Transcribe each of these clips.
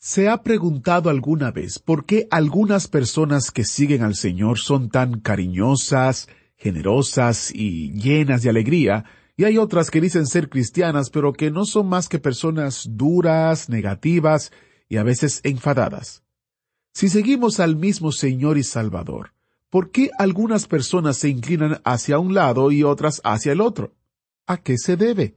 ¿Se ha preguntado alguna vez por qué algunas personas que siguen al Señor son tan cariñosas, generosas y llenas de alegría, y hay otras que dicen ser cristianas pero que no son más que personas duras, negativas y a veces enfadadas? Si seguimos al mismo Señor y Salvador, ¿por qué algunas personas se inclinan hacia un lado y otras hacia el otro? ¿A qué se debe?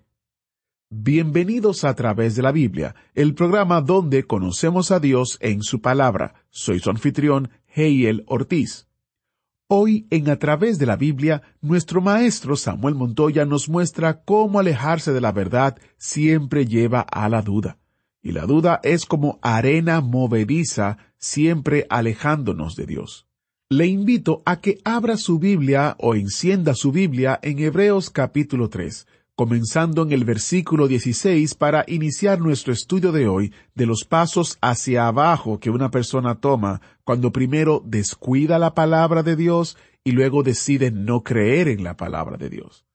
Bienvenidos a través de la Biblia, el programa donde conocemos a Dios en su palabra. Soy su anfitrión, Heiel Ortiz. Hoy, en A través de la Biblia, nuestro maestro Samuel Montoya nos muestra cómo alejarse de la verdad siempre lleva a la duda. Y la duda es como arena movediza, siempre alejándonos de Dios. Le invito a que abra su Biblia o encienda su Biblia en Hebreos capítulo 3, comenzando en el versículo 16 para iniciar nuestro estudio de hoy de los pasos hacia abajo que una persona toma cuando primero descuida la palabra de Dios y luego decide no creer en la palabra de Dios.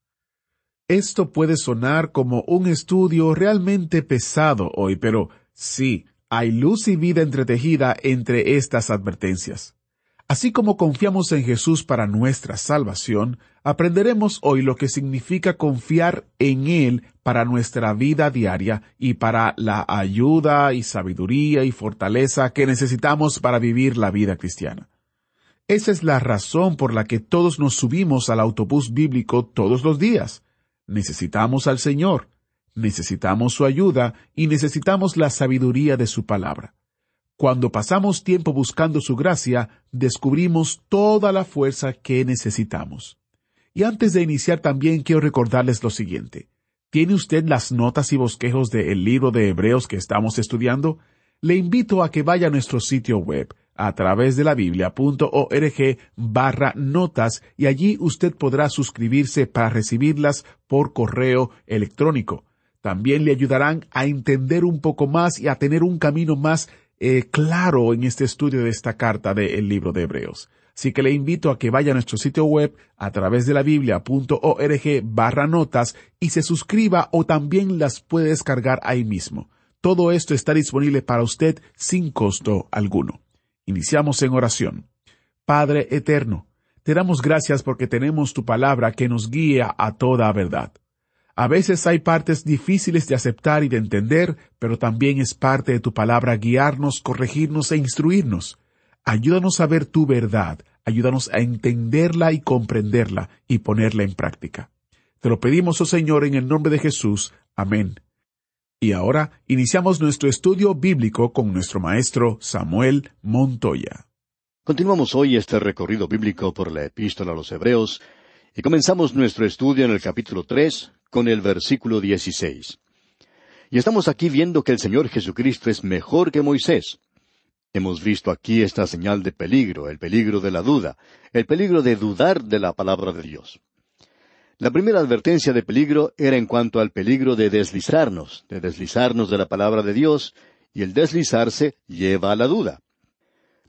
Esto puede sonar como un estudio realmente pesado hoy, pero sí, hay luz y vida entretejida entre estas advertencias. Así como confiamos en Jesús para nuestra salvación, aprenderemos hoy lo que significa confiar en Él para nuestra vida diaria y para la ayuda y sabiduría y fortaleza que necesitamos para vivir la vida cristiana. Esa es la razón por la que todos nos subimos al autobús bíblico todos los días. Necesitamos al Señor, necesitamos su ayuda y necesitamos la sabiduría de su palabra. Cuando pasamos tiempo buscando su gracia, descubrimos toda la fuerza que necesitamos. Y antes de iniciar también quiero recordarles lo siguiente. ¿Tiene usted las notas y bosquejos del libro de Hebreos que estamos estudiando? Le invito a que vaya a nuestro sitio web a través de la biblia.org barra notas y allí usted podrá suscribirse para recibirlas por correo electrónico. También le ayudarán a entender un poco más y a tener un camino más eh, claro en este estudio de esta carta del libro de Hebreos. Así que le invito a que vaya a nuestro sitio web a través de la biblia.org barra notas y se suscriba o también las puede descargar ahí mismo. Todo esto está disponible para usted sin costo alguno. Iniciamos en oración. Padre eterno, te damos gracias porque tenemos tu palabra que nos guía a toda verdad. A veces hay partes difíciles de aceptar y de entender, pero también es parte de tu palabra guiarnos, corregirnos e instruirnos. Ayúdanos a ver tu verdad, ayúdanos a entenderla y comprenderla y ponerla en práctica. Te lo pedimos, oh Señor, en el nombre de Jesús. Amén. Y ahora iniciamos nuestro estudio bíblico con nuestro maestro Samuel Montoya. Continuamos hoy este recorrido bíblico por la epístola a los Hebreos y comenzamos nuestro estudio en el capítulo tres, con el versículo 16. Y estamos aquí viendo que el Señor Jesucristo es mejor que Moisés. Hemos visto aquí esta señal de peligro, el peligro de la duda, el peligro de dudar de la palabra de Dios. La primera advertencia de peligro era en cuanto al peligro de deslizarnos, de deslizarnos de la palabra de Dios, y el deslizarse lleva a la duda.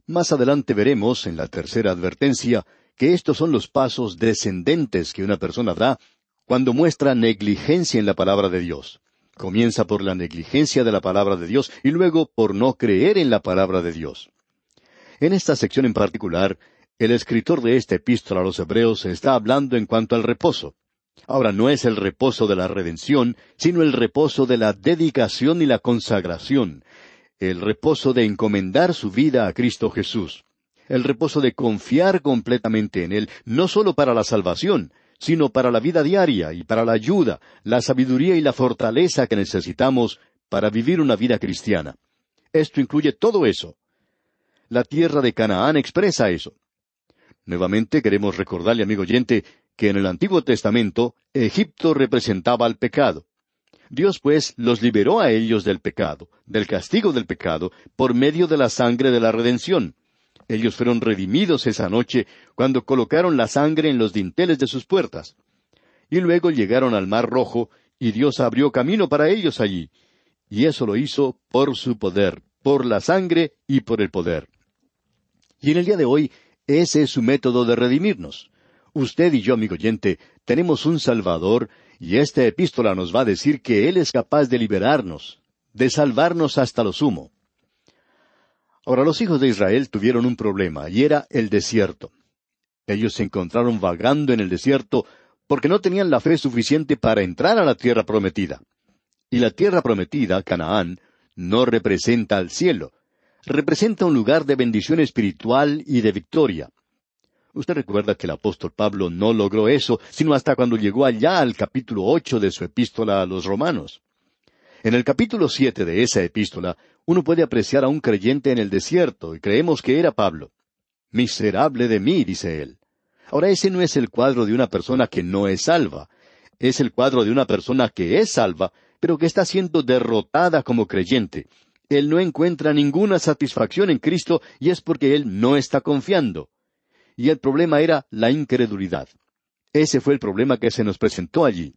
Más adelante veremos, en la tercera advertencia, que estos son los pasos descendentes que una persona da cuando muestra negligencia en la palabra de Dios. Comienza por la negligencia de la palabra de Dios y luego por no creer en la palabra de Dios. En esta sección en particular, el escritor de esta epístola a los Hebreos está hablando en cuanto al reposo. Ahora no es el reposo de la redención, sino el reposo de la dedicación y la consagración, el reposo de encomendar su vida a Cristo Jesús, el reposo de confiar completamente en Él, no sólo para la salvación, sino para la vida diaria y para la ayuda, la sabiduría y la fortaleza que necesitamos para vivir una vida cristiana. Esto incluye todo eso. La tierra de Canaán expresa eso. Nuevamente queremos recordarle, amigo oyente, que en el Antiguo Testamento Egipto representaba al pecado. Dios pues los liberó a ellos del pecado, del castigo del pecado, por medio de la sangre de la redención. Ellos fueron redimidos esa noche cuando colocaron la sangre en los dinteles de sus puertas. Y luego llegaron al Mar Rojo, y Dios abrió camino para ellos allí. Y eso lo hizo por su poder, por la sangre y por el poder. Y en el día de hoy, ese es su método de redimirnos. Usted y yo, amigo oyente, tenemos un Salvador y esta epístola nos va a decir que Él es capaz de liberarnos, de salvarnos hasta lo sumo. Ahora los hijos de Israel tuvieron un problema, y era el desierto. Ellos se encontraron vagando en el desierto porque no tenían la fe suficiente para entrar a la tierra prometida. Y la tierra prometida, Canaán, no representa al cielo, representa un lugar de bendición espiritual y de victoria. Usted recuerda que el apóstol Pablo no logró eso, sino hasta cuando llegó allá al capítulo ocho de su epístola a los romanos. En el capítulo siete de esa epístola, uno puede apreciar a un creyente en el desierto, y creemos que era Pablo. Miserable de mí, dice él. Ahora ese no es el cuadro de una persona que no es salva, es el cuadro de una persona que es salva, pero que está siendo derrotada como creyente. Él no encuentra ninguna satisfacción en Cristo y es porque él no está confiando y el problema era la incredulidad. Ese fue el problema que se nos presentó allí.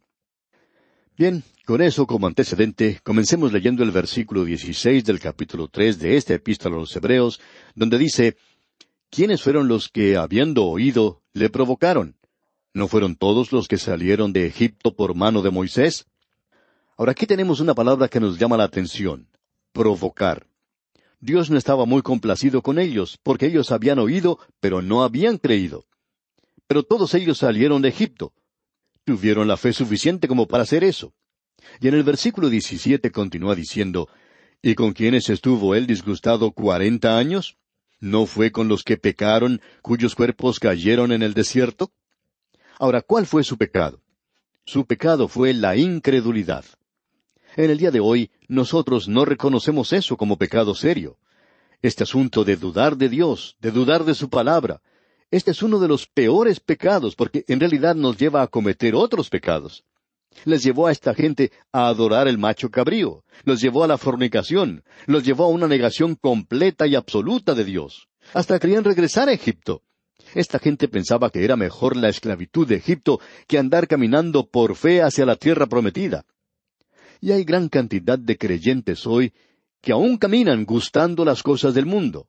Bien, con eso como antecedente, comencemos leyendo el versículo 16 del capítulo 3 de esta epístola a los Hebreos, donde dice, ¿Quiénes fueron los que, habiendo oído, le provocaron? ¿No fueron todos los que salieron de Egipto por mano de Moisés? Ahora aquí tenemos una palabra que nos llama la atención, provocar. Dios no estaba muy complacido con ellos, porque ellos habían oído, pero no habían creído. Pero todos ellos salieron de Egipto. Tuvieron la fe suficiente como para hacer eso. Y en el versículo 17 continúa diciendo, ¿Y con quiénes estuvo él disgustado cuarenta años? ¿No fue con los que pecaron, cuyos cuerpos cayeron en el desierto? Ahora, ¿cuál fue su pecado? Su pecado fue la incredulidad. En el día de hoy, nosotros no reconocemos eso como pecado serio. Este asunto de dudar de Dios, de dudar de su palabra, este es uno de los peores pecados porque en realidad nos lleva a cometer otros pecados. Les llevó a esta gente a adorar el macho cabrío, los llevó a la fornicación, los llevó a una negación completa y absoluta de Dios. Hasta querían regresar a Egipto. Esta gente pensaba que era mejor la esclavitud de Egipto que andar caminando por fe hacia la tierra prometida. Y hay gran cantidad de creyentes hoy que aún caminan gustando las cosas del mundo.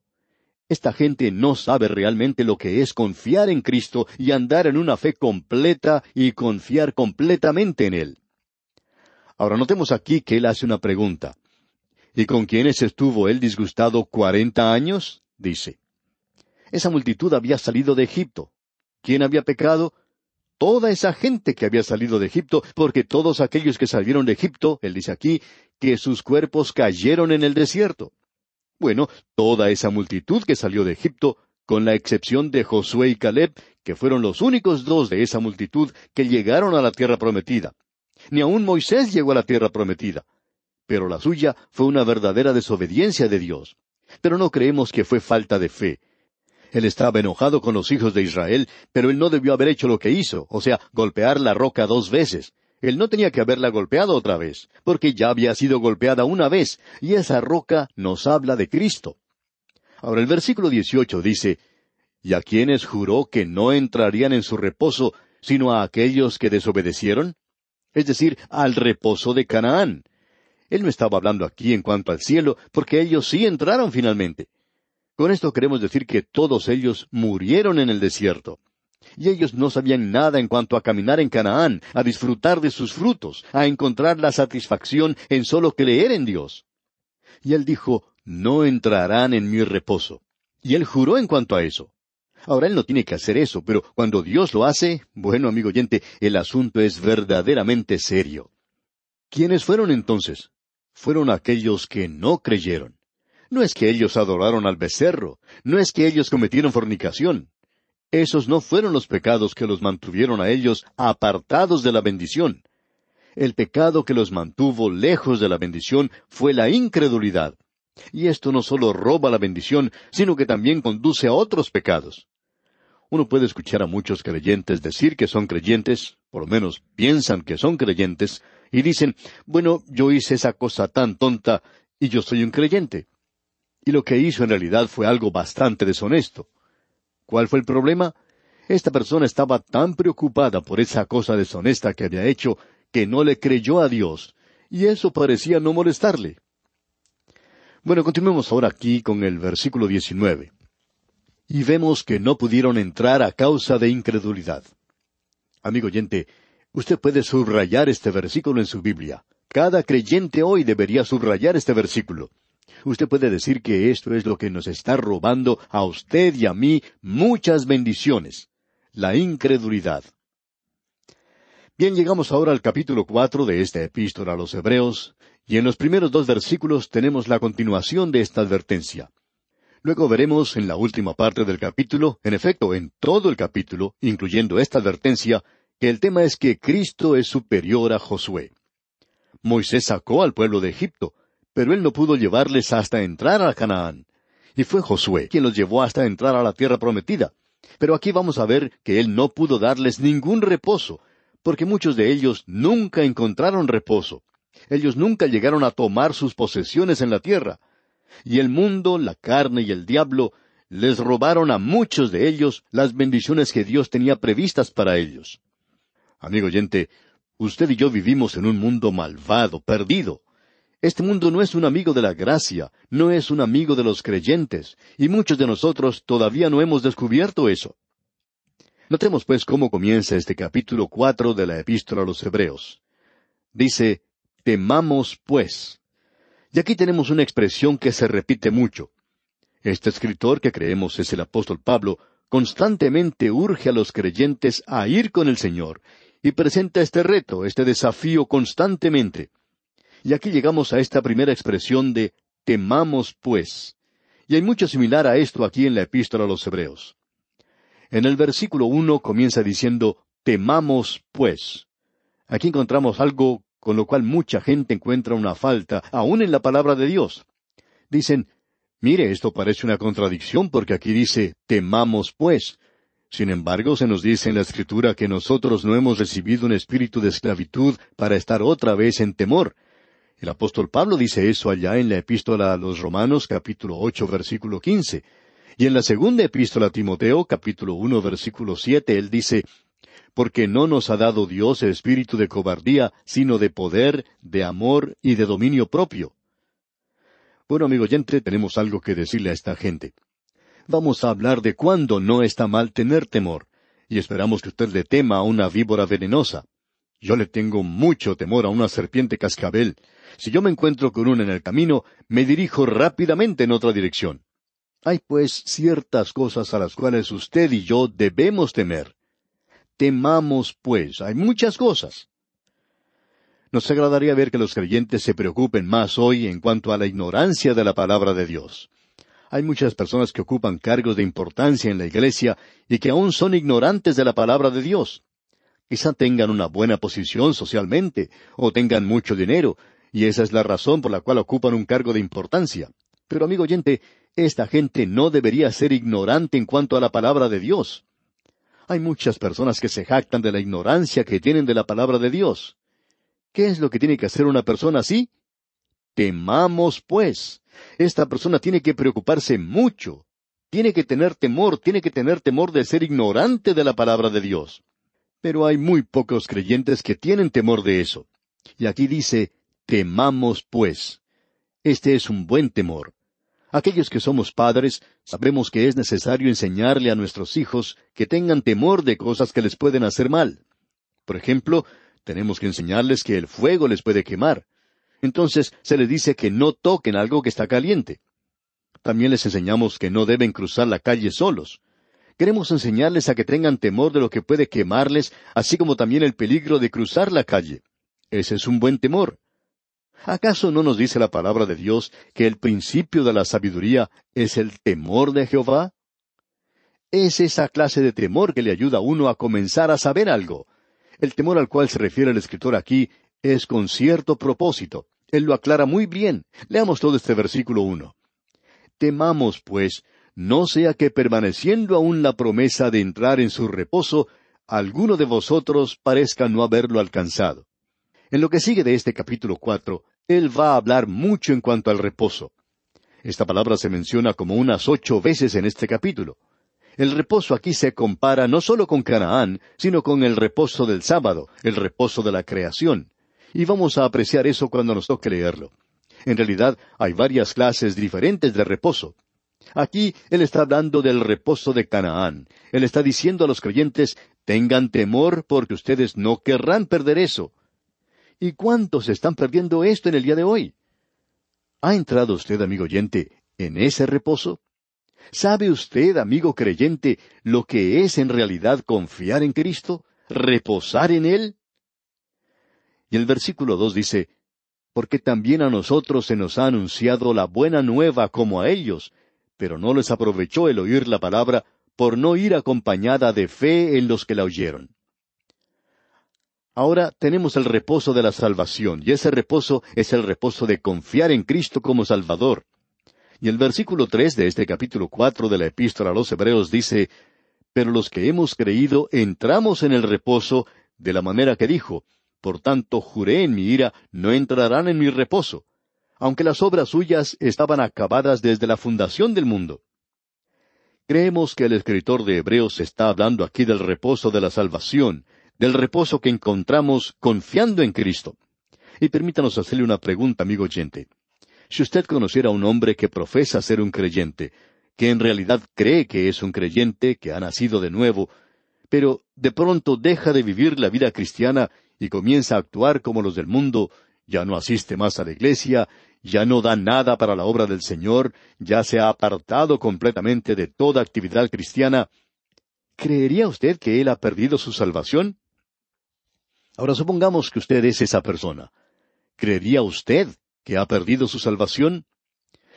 Esta gente no sabe realmente lo que es confiar en Cristo y andar en una fe completa y confiar completamente en Él. Ahora notemos aquí que Él hace una pregunta. ¿Y con quiénes estuvo Él disgustado cuarenta años? dice. Esa multitud había salido de Egipto. ¿Quién había pecado? toda esa gente que había salido de Egipto, porque todos aquellos que salieron de Egipto, él dice aquí, que sus cuerpos cayeron en el desierto. Bueno, toda esa multitud que salió de Egipto, con la excepción de Josué y Caleb, que fueron los únicos dos de esa multitud que llegaron a la tierra prometida. Ni aun Moisés llegó a la tierra prometida. Pero la suya fue una verdadera desobediencia de Dios. Pero no creemos que fue falta de fe. Él estaba enojado con los hijos de Israel, pero él no debió haber hecho lo que hizo, o sea, golpear la roca dos veces. Él no tenía que haberla golpeado otra vez, porque ya había sido golpeada una vez, y esa roca nos habla de Cristo. Ahora el versículo 18 dice, ¿Y a quienes juró que no entrarían en su reposo, sino a aquellos que desobedecieron? Es decir, al reposo de Canaán. Él no estaba hablando aquí en cuanto al cielo, porque ellos sí entraron finalmente. Con esto queremos decir que todos ellos murieron en el desierto. Y ellos no sabían nada en cuanto a caminar en Canaán, a disfrutar de sus frutos, a encontrar la satisfacción en solo creer en Dios. Y él dijo, no entrarán en mi reposo. Y él juró en cuanto a eso. Ahora él no tiene que hacer eso, pero cuando Dios lo hace, bueno, amigo oyente, el asunto es verdaderamente serio. ¿Quiénes fueron entonces? Fueron aquellos que no creyeron. No es que ellos adoraron al becerro, no es que ellos cometieron fornicación. Esos no fueron los pecados que los mantuvieron a ellos apartados de la bendición. El pecado que los mantuvo lejos de la bendición fue la incredulidad. Y esto no solo roba la bendición, sino que también conduce a otros pecados. Uno puede escuchar a muchos creyentes decir que son creyentes, por lo menos piensan que son creyentes, y dicen, bueno, yo hice esa cosa tan tonta y yo soy un creyente. Y lo que hizo en realidad fue algo bastante deshonesto. ¿Cuál fue el problema? Esta persona estaba tan preocupada por esa cosa deshonesta que había hecho que no le creyó a Dios, y eso parecía no molestarle. Bueno, continuemos ahora aquí con el versículo 19. Y vemos que no pudieron entrar a causa de incredulidad. Amigo oyente, usted puede subrayar este versículo en su Biblia. Cada creyente hoy debería subrayar este versículo. Usted puede decir que esto es lo que nos está robando a usted y a mí muchas bendiciones. La incredulidad. Bien, llegamos ahora al capítulo cuatro de esta epístola a los Hebreos, y en los primeros dos versículos tenemos la continuación de esta advertencia. Luego veremos en la última parte del capítulo, en efecto, en todo el capítulo, incluyendo esta advertencia, que el tema es que Cristo es superior a Josué. Moisés sacó al pueblo de Egipto, pero él no pudo llevarles hasta entrar a Canaán. Y fue Josué quien los llevó hasta entrar a la tierra prometida. Pero aquí vamos a ver que él no pudo darles ningún reposo, porque muchos de ellos nunca encontraron reposo. Ellos nunca llegaron a tomar sus posesiones en la tierra. Y el mundo, la carne y el diablo les robaron a muchos de ellos las bendiciones que Dios tenía previstas para ellos. Amigo oyente, usted y yo vivimos en un mundo malvado, perdido. Este mundo no es un amigo de la gracia, no es un amigo de los creyentes, y muchos de nosotros todavía no hemos descubierto eso. Notemos pues cómo comienza este capítulo cuatro de la epístola a los Hebreos. Dice, temamos pues. Y aquí tenemos una expresión que se repite mucho. Este escritor, que creemos es el apóstol Pablo, constantemente urge a los creyentes a ir con el Señor, y presenta este reto, este desafío constantemente. Y aquí llegamos a esta primera expresión de temamos pues. Y hay mucho similar a esto aquí en la epístola a los Hebreos. En el versículo uno comienza diciendo, temamos pues. Aquí encontramos algo con lo cual mucha gente encuentra una falta, aún en la palabra de Dios. Dicen, mire, esto parece una contradicción porque aquí dice, temamos pues. Sin embargo, se nos dice en la Escritura que nosotros no hemos recibido un espíritu de esclavitud para estar otra vez en temor. El apóstol Pablo dice eso allá en la epístola a los Romanos capítulo ocho versículo quince. Y en la segunda epístola a Timoteo, capítulo uno, versículo siete, él dice, Porque no nos ha dado Dios espíritu de cobardía, sino de poder, de amor y de dominio propio. Bueno, amigo oyente, tenemos algo que decirle a esta gente. Vamos a hablar de cuándo no está mal tener temor, y esperamos que usted le tema a una víbora venenosa. Yo le tengo mucho temor a una serpiente cascabel. Si yo me encuentro con una en el camino, me dirijo rápidamente en otra dirección. Hay pues ciertas cosas a las cuales usted y yo debemos temer. Temamos pues, hay muchas cosas. Nos agradaría ver que los creyentes se preocupen más hoy en cuanto a la ignorancia de la palabra de Dios. Hay muchas personas que ocupan cargos de importancia en la iglesia y que aún son ignorantes de la palabra de Dios. Quizá tengan una buena posición socialmente, o tengan mucho dinero, y esa es la razón por la cual ocupan un cargo de importancia. Pero amigo oyente, esta gente no debería ser ignorante en cuanto a la palabra de Dios. Hay muchas personas que se jactan de la ignorancia que tienen de la palabra de Dios. ¿Qué es lo que tiene que hacer una persona así? Temamos, pues. Esta persona tiene que preocuparse mucho. Tiene que tener temor, tiene que tener temor de ser ignorante de la palabra de Dios. Pero hay muy pocos creyentes que tienen temor de eso. Y aquí dice, temamos, pues. Este es un buen temor. Aquellos que somos padres sabemos que es necesario enseñarle a nuestros hijos que tengan temor de cosas que les pueden hacer mal. Por ejemplo, tenemos que enseñarles que el fuego les puede quemar. Entonces se les dice que no toquen algo que está caliente. También les enseñamos que no deben cruzar la calle solos. Queremos enseñarles a que tengan temor de lo que puede quemarles, así como también el peligro de cruzar la calle. Ese es un buen temor. ¿Acaso no nos dice la palabra de Dios que el principio de la sabiduría es el temor de Jehová? Es esa clase de temor que le ayuda a uno a comenzar a saber algo. El temor al cual se refiere el escritor aquí es con cierto propósito. Él lo aclara muy bien. Leamos todo este versículo uno. Temamos, pues, no sea que permaneciendo aún la promesa de entrar en su reposo, alguno de vosotros parezca no haberlo alcanzado. En lo que sigue de este capítulo cuatro, él va a hablar mucho en cuanto al reposo. Esta palabra se menciona como unas ocho veces en este capítulo. El reposo aquí se compara no solo con Canaán, sino con el reposo del sábado, el reposo de la creación. Y vamos a apreciar eso cuando nos toque leerlo. En realidad hay varias clases diferentes de reposo. Aquí Él está hablando del reposo de Canaán. Él está diciendo a los creyentes, tengan temor porque ustedes no querrán perder eso. ¿Y cuántos están perdiendo esto en el día de hoy? ¿Ha entrado usted, amigo oyente, en ese reposo? ¿Sabe usted, amigo creyente, lo que es en realidad confiar en Cristo? ¿Reposar en Él? Y el versículo dos dice, Porque también a nosotros se nos ha anunciado la buena nueva como a ellos, pero no les aprovechó el oír la palabra por no ir acompañada de fe en los que la oyeron. Ahora tenemos el reposo de la salvación, y ese reposo es el reposo de confiar en Cristo como Salvador. Y el versículo tres de este capítulo cuatro de la Epístola a los Hebreos dice Pero los que hemos creído entramos en el reposo de la manera que dijo, Por tanto juré en mi ira, no entrarán en mi reposo, aunque las obras suyas estaban acabadas desde la fundación del mundo. Creemos que el escritor de Hebreos está hablando aquí del reposo de la salvación, del reposo que encontramos confiando en Cristo. Y permítanos hacerle una pregunta, amigo oyente. Si usted conociera a un hombre que profesa ser un creyente, que en realidad cree que es un creyente, que ha nacido de nuevo, pero de pronto deja de vivir la vida cristiana y comienza a actuar como los del mundo, ya no asiste más a la iglesia, ya no da nada para la obra del Señor, ya se ha apartado completamente de toda actividad cristiana, ¿creería usted que él ha perdido su salvación? Ahora supongamos que usted es esa persona. ¿Creería usted que ha perdido su salvación?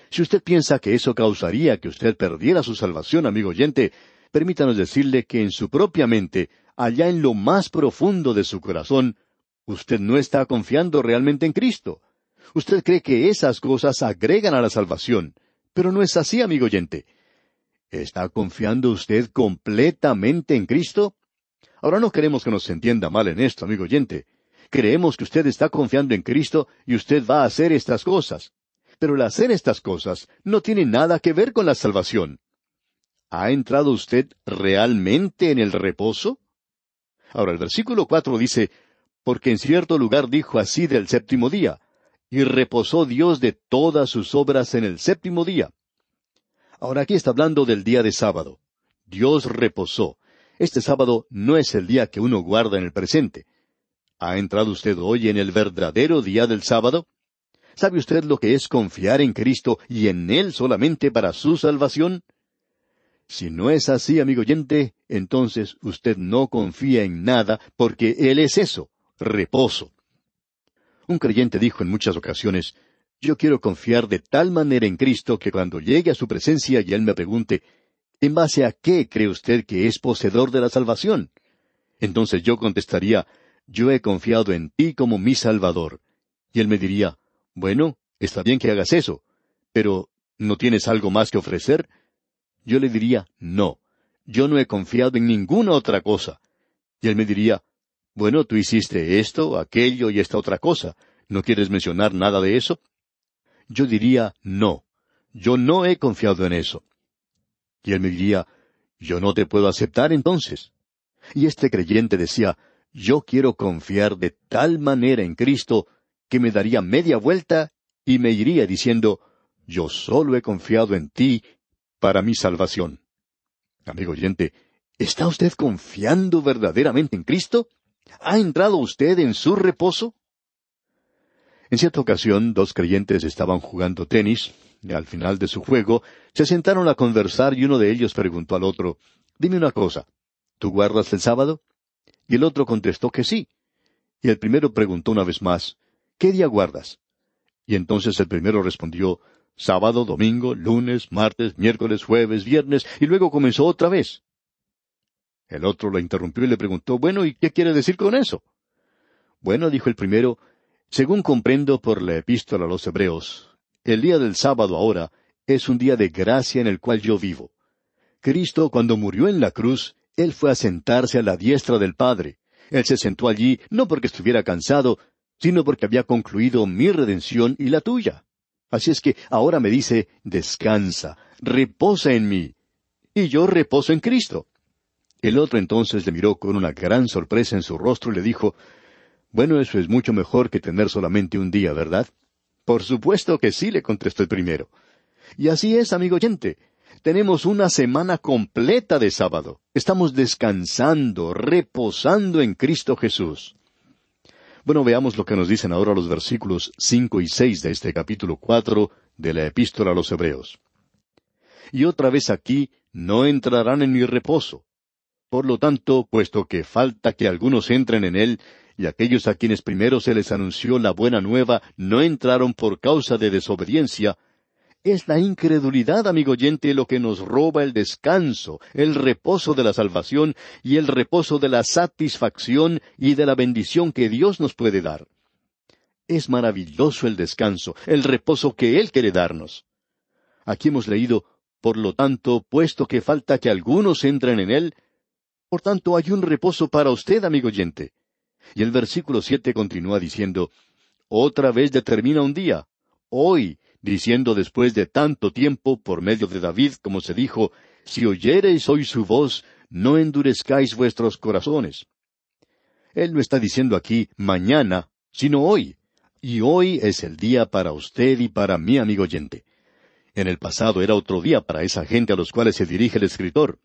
Si usted piensa que eso causaría que usted perdiera su salvación, amigo oyente, permítanos decirle que en su propia mente, allá en lo más profundo de su corazón, usted no está confiando realmente en Cristo. Usted cree que esas cosas agregan a la salvación, pero no es así, amigo oyente. ¿Está confiando usted completamente en Cristo? Ahora no queremos que nos entienda mal en esto, amigo oyente. Creemos que usted está confiando en Cristo y usted va a hacer estas cosas. Pero el hacer estas cosas no tiene nada que ver con la salvación. ¿Ha entrado usted realmente en el reposo? Ahora el versículo cuatro dice, porque en cierto lugar dijo así del séptimo día, y reposó Dios de todas sus obras en el séptimo día. Ahora aquí está hablando del día de sábado. Dios reposó. Este sábado no es el día que uno guarda en el presente. ¿Ha entrado usted hoy en el verdadero día del sábado? ¿Sabe usted lo que es confiar en Cristo y en Él solamente para su salvación? Si no es así, amigo oyente, entonces usted no confía en nada porque Él es eso, reposo. Un creyente dijo en muchas ocasiones, yo quiero confiar de tal manera en Cristo que cuando llegue a su presencia y Él me pregunte, ¿En base a qué cree usted que es poseedor de la salvación? Entonces yo contestaría, yo he confiado en ti como mi Salvador. Y él me diría, bueno, está bien que hagas eso, pero ¿no tienes algo más que ofrecer? Yo le diría, no, yo no he confiado en ninguna otra cosa. Y él me diría, bueno, tú hiciste esto, aquello y esta otra cosa. ¿No quieres mencionar nada de eso? Yo diría, no, yo no he confiado en eso. Y él me diría, yo no te puedo aceptar entonces. Y este creyente decía, yo quiero confiar de tal manera en Cristo que me daría media vuelta y me iría diciendo, yo solo he confiado en ti para mi salvación. Amigo oyente, ¿está usted confiando verdaderamente en Cristo? ¿Ha entrado usted en su reposo? En cierta ocasión, dos creyentes estaban jugando tenis, y al final de su juego, se sentaron a conversar y uno de ellos preguntó al otro, Dime una cosa, ¿tú guardas el sábado? Y el otro contestó que sí. Y el primero preguntó una vez más, ¿qué día guardas? Y entonces el primero respondió, sábado, domingo, lunes, martes, miércoles, jueves, viernes, y luego comenzó otra vez. El otro lo interrumpió y le preguntó, bueno, ¿y qué quiere decir con eso? Bueno, dijo el primero, según comprendo por la epístola a los Hebreos, el día del sábado ahora es un día de gracia en el cual yo vivo. Cristo, cuando murió en la cruz, Él fue a sentarse a la diestra del Padre. Él se sentó allí no porque estuviera cansado, sino porque había concluido mi redención y la tuya. Así es que ahora me dice, descansa, reposa en mí. Y yo reposo en Cristo. El otro entonces le miró con una gran sorpresa en su rostro y le dijo, Bueno, eso es mucho mejor que tener solamente un día, ¿verdad? Por supuesto que sí, le contestó el primero. Y así es, amigo oyente. Tenemos una semana completa de sábado. Estamos descansando, reposando en Cristo Jesús. Bueno, veamos lo que nos dicen ahora los versículos cinco y seis de este capítulo cuatro de la Epístola a los Hebreos. Y otra vez aquí no entrarán en mi reposo. Por lo tanto, puesto que falta que algunos entren en él, y aquellos a quienes primero se les anunció la buena nueva no entraron por causa de desobediencia, es la incredulidad, amigo oyente, lo que nos roba el descanso, el reposo de la salvación y el reposo de la satisfacción y de la bendición que Dios nos puede dar. Es maravilloso el descanso, el reposo que Él quiere darnos. Aquí hemos leído, por lo tanto, puesto que falta que algunos entren en Él, por tanto hay un reposo para usted, amigo oyente. Y el versículo siete continúa diciendo, Otra vez determina un día, hoy, diciendo después de tanto tiempo por medio de David, como se dijo, Si oyereis hoy su voz, no endurezcáis vuestros corazones. Él no está diciendo aquí mañana, sino hoy. Y hoy es el día para usted y para mí, amigo oyente. En el pasado era otro día para esa gente a los cuales se dirige el escritor.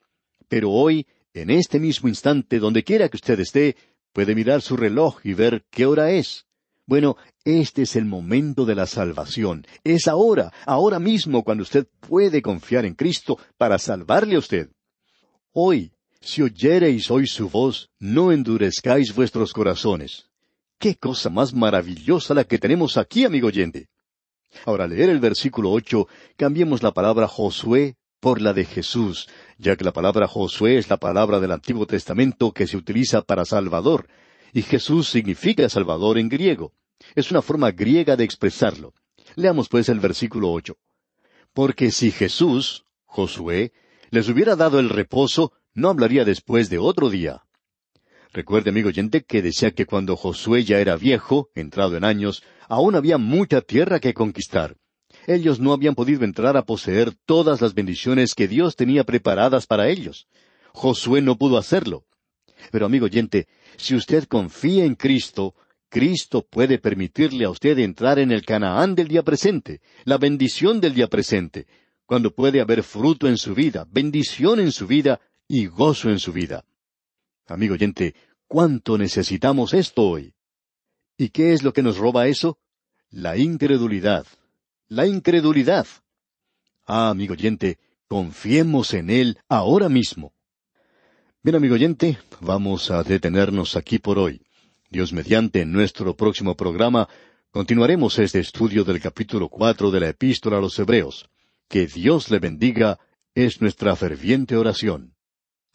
Pero hoy, en este mismo instante, donde quiera que usted esté, puede mirar su reloj y ver qué hora es. Bueno, este es el momento de la salvación. Es ahora, ahora mismo cuando usted puede confiar en Cristo para salvarle a usted. Hoy, si oyereis hoy su voz, no endurezcáis vuestros corazones. Qué cosa más maravillosa la que tenemos aquí, amigo oyente. Ahora, leer el versículo ocho, cambiemos la palabra Josué por la de Jesús, ya que la palabra Josué es la palabra del Antiguo Testamento que se utiliza para Salvador, y Jesús significa Salvador en griego. Es una forma griega de expresarlo. Leamos pues el versículo ocho. Porque si Jesús, Josué, les hubiera dado el reposo, no hablaría después de otro día. Recuerde, amigo oyente, que decía que cuando Josué ya era viejo, entrado en años, aún había mucha tierra que conquistar. Ellos no habían podido entrar a poseer todas las bendiciones que Dios tenía preparadas para ellos. Josué no pudo hacerlo. Pero, amigo oyente, si usted confía en Cristo, Cristo puede permitirle a usted entrar en el Canaán del día presente, la bendición del día presente, cuando puede haber fruto en su vida, bendición en su vida y gozo en su vida. Amigo oyente, ¿cuánto necesitamos esto hoy? ¿Y qué es lo que nos roba eso? La incredulidad. La incredulidad. Ah, amigo oyente, confiemos en Él ahora mismo. Bien, amigo oyente, vamos a detenernos aquí por hoy. Dios mediante, en nuestro próximo programa continuaremos este estudio del capítulo cuatro de la Epístola a los Hebreos. Que Dios le bendiga es nuestra ferviente oración.